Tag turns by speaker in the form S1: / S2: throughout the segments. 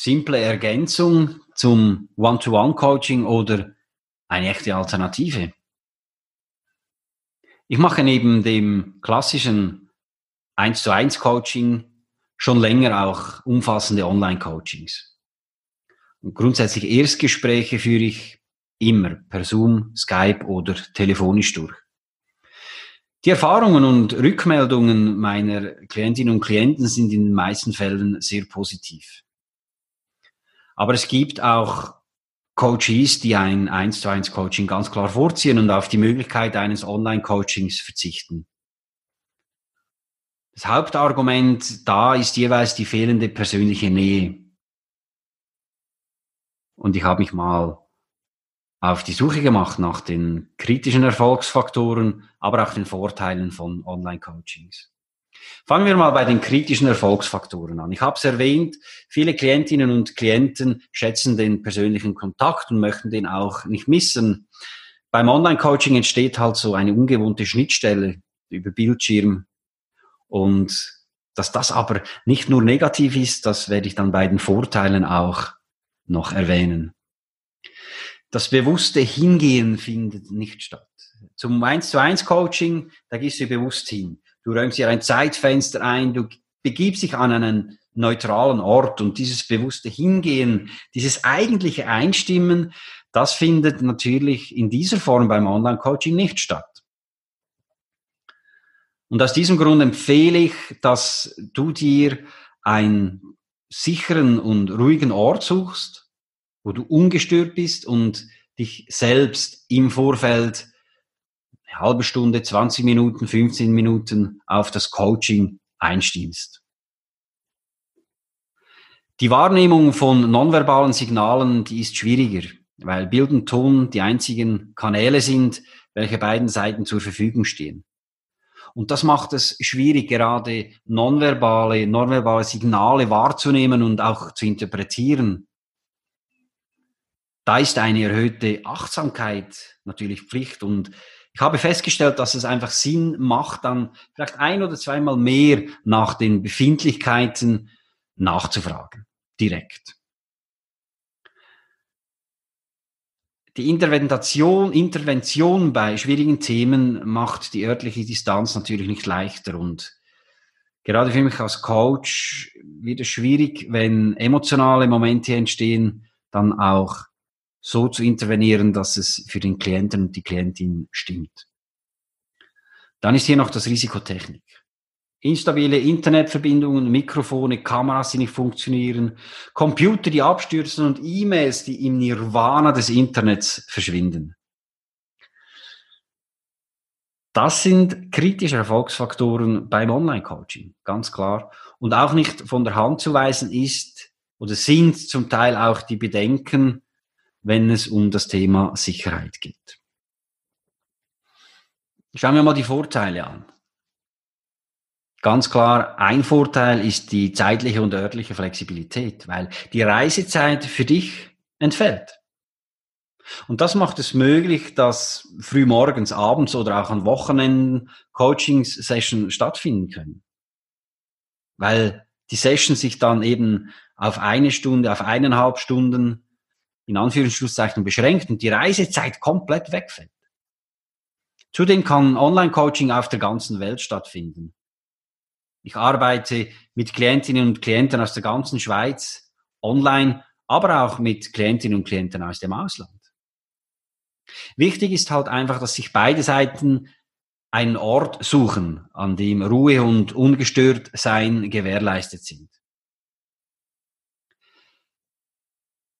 S1: simple Ergänzung zum One-to-One-Coaching oder eine echte Alternative? Ich mache neben dem klassischen 1 zu 1 Coaching schon länger auch umfassende Online-Coachings. Und grundsätzlich Erstgespräche führe ich immer per Zoom, Skype oder telefonisch durch. Die Erfahrungen und Rückmeldungen meiner Klientinnen und Klienten sind in den meisten Fällen sehr positiv. Aber es gibt auch Coaches, die ein 1 zu 1 Coaching ganz klar vorziehen und auf die Möglichkeit eines Online-Coachings verzichten. Das Hauptargument da ist jeweils die fehlende persönliche Nähe. Und ich habe mich mal auf die Suche gemacht nach den kritischen Erfolgsfaktoren, aber auch den Vorteilen von Online-Coachings. Fangen wir mal bei den kritischen Erfolgsfaktoren an. Ich habe es erwähnt, viele Klientinnen und Klienten schätzen den persönlichen Kontakt und möchten den auch nicht missen. Beim Online-Coaching entsteht halt so eine ungewohnte Schnittstelle über Bildschirm und dass das aber nicht nur negativ ist, das werde ich dann bei den Vorteilen auch noch erwähnen. Das bewusste Hingehen findet nicht statt. Zum 1 zu 1 Coaching, da gehst du bewusst hin. Du räumst dir ein Zeitfenster ein, du begibst dich an einen neutralen Ort und dieses bewusste Hingehen, dieses eigentliche Einstimmen, das findet natürlich in dieser Form beim Online-Coaching nicht statt. Und aus diesem Grund empfehle ich, dass du dir einen sicheren und ruhigen Ort suchst, wo du ungestört bist und dich selbst im Vorfeld halbe Stunde, 20 Minuten, 15 Minuten auf das Coaching einstimmst. Die Wahrnehmung von nonverbalen Signalen, die ist schwieriger, weil Bild und Ton die einzigen Kanäle sind, welche beiden Seiten zur Verfügung stehen. Und das macht es schwierig, gerade nonverbale, nonverbale Signale wahrzunehmen und auch zu interpretieren. Da ist eine erhöhte Achtsamkeit natürlich Pflicht und ich habe festgestellt, dass es einfach Sinn macht, dann vielleicht ein oder zweimal mehr nach den Befindlichkeiten nachzufragen, direkt. Die Intervention, Intervention bei schwierigen Themen macht die örtliche Distanz natürlich nicht leichter und gerade für mich als Coach wird es schwierig, wenn emotionale Momente entstehen, dann auch so zu intervenieren, dass es für den Klienten und die Klientin stimmt. Dann ist hier noch das Risiko Technik. Instabile Internetverbindungen, Mikrofone, Kameras, die nicht funktionieren, Computer, die abstürzen und E-Mails, die im Nirvana des Internets verschwinden. Das sind kritische Erfolgsfaktoren beim Online-Coaching, ganz klar. Und auch nicht von der Hand zu weisen ist oder sind zum Teil auch die Bedenken, wenn es um das Thema Sicherheit geht. Schauen wir mal die Vorteile an. Ganz klar, ein Vorteil ist die zeitliche und örtliche Flexibilität, weil die Reisezeit für dich entfällt. Und das macht es möglich, dass früh morgens, abends oder auch an Wochenenden Coaching-Sessions stattfinden können. Weil die Session sich dann eben auf eine Stunde, auf eineinhalb Stunden in Anführungszeichen beschränkt und die Reisezeit komplett wegfällt. Zudem kann Online-Coaching auf der ganzen Welt stattfinden. Ich arbeite mit Klientinnen und Klienten aus der ganzen Schweiz online, aber auch mit Klientinnen und Klienten aus dem Ausland. Wichtig ist halt einfach, dass sich beide Seiten einen Ort suchen, an dem Ruhe und ungestört sein gewährleistet sind.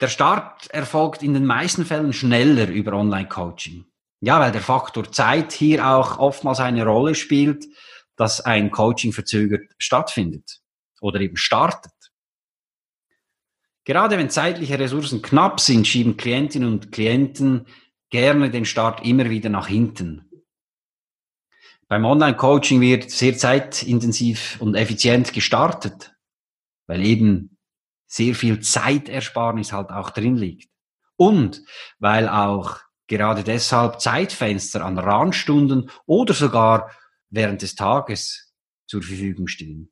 S1: Der Start erfolgt in den meisten Fällen schneller über Online-Coaching. Ja, weil der Faktor Zeit hier auch oftmals eine Rolle spielt, dass ein Coaching verzögert stattfindet oder eben startet. Gerade wenn zeitliche Ressourcen knapp sind, schieben Klientinnen und Klienten gerne den Start immer wieder nach hinten. Beim Online-Coaching wird sehr zeitintensiv und effizient gestartet, weil eben sehr viel Zeitersparnis halt auch drin liegt. Und weil auch gerade deshalb Zeitfenster an Randstunden oder sogar während des Tages zur Verfügung stehen.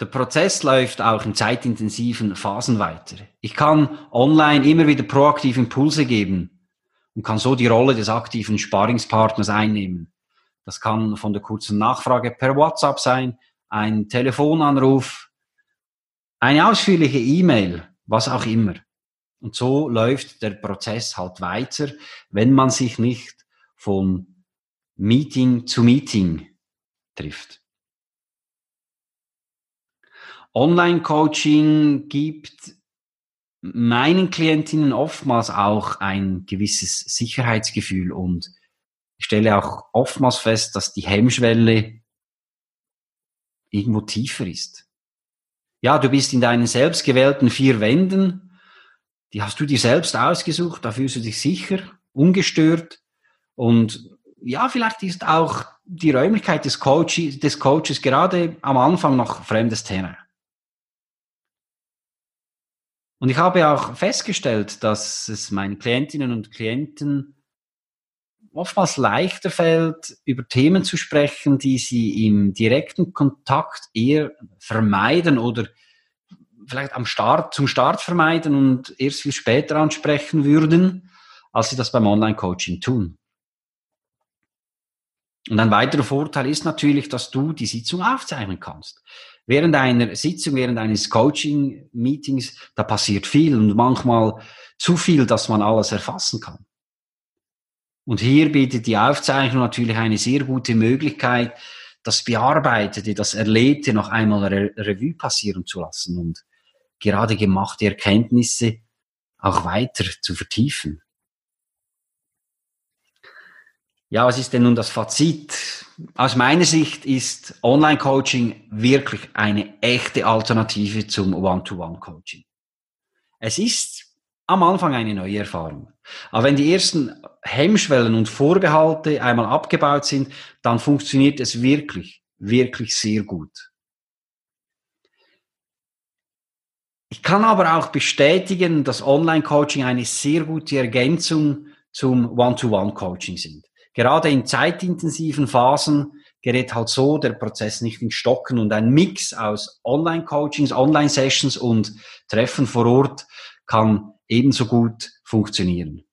S1: Der Prozess läuft auch in zeitintensiven Phasen weiter. Ich kann online immer wieder proaktiv Impulse geben, und kann so die Rolle des aktiven Sparingspartners einnehmen. Das kann von der kurzen Nachfrage per WhatsApp sein, ein Telefonanruf, eine ausführliche E-Mail, was auch immer. Und so läuft der Prozess halt weiter, wenn man sich nicht von Meeting zu Meeting trifft. Online-Coaching gibt meinen Klientinnen oftmals auch ein gewisses Sicherheitsgefühl und ich stelle auch oftmals fest, dass die Hemmschwelle irgendwo tiefer ist. Ja, du bist in deinen selbstgewählten vier Wänden, die hast du dir selbst ausgesucht, da fühlst du dich sicher, ungestört und ja, vielleicht ist auch die Räumlichkeit des, Coach, des Coaches gerade am Anfang noch fremdes Terrain. Und ich habe auch festgestellt, dass es meinen Klientinnen und Klienten oftmals leichter fällt, über Themen zu sprechen, die sie im direkten Kontakt eher vermeiden oder vielleicht am Start, zum Start vermeiden und erst viel später ansprechen würden, als sie das beim Online-Coaching tun. Und ein weiterer Vorteil ist natürlich, dass du die Sitzung aufzeichnen kannst während einer Sitzung, während eines Coaching-Meetings, da passiert viel und manchmal zu viel, dass man alles erfassen kann. Und hier bietet die Aufzeichnung natürlich eine sehr gute Möglichkeit, das Bearbeitete, das Erlebte noch einmal Re Revue passieren zu lassen und gerade gemachte Erkenntnisse auch weiter zu vertiefen. Ja, was ist denn nun das Fazit? Aus meiner Sicht ist Online-Coaching wirklich eine echte Alternative zum One-to-One-Coaching. Es ist am Anfang eine neue Erfahrung. Aber wenn die ersten Hemmschwellen und Vorbehalte einmal abgebaut sind, dann funktioniert es wirklich, wirklich sehr gut. Ich kann aber auch bestätigen, dass Online-Coaching eine sehr gute Ergänzung zum One-to-One-Coaching sind. Gerade in zeitintensiven Phasen gerät halt so der Prozess nicht in Stocken und ein Mix aus Online-Coachings, Online-Sessions und Treffen vor Ort kann ebenso gut funktionieren.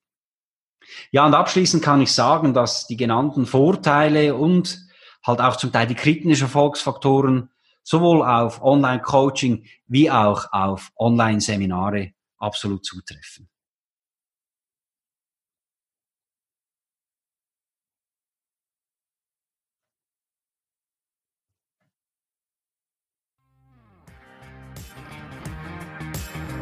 S1: Ja, und abschließend kann ich sagen, dass die genannten Vorteile und halt auch zum Teil die kritischen Erfolgsfaktoren sowohl auf Online-Coaching wie auch auf Online-Seminare absolut zutreffen.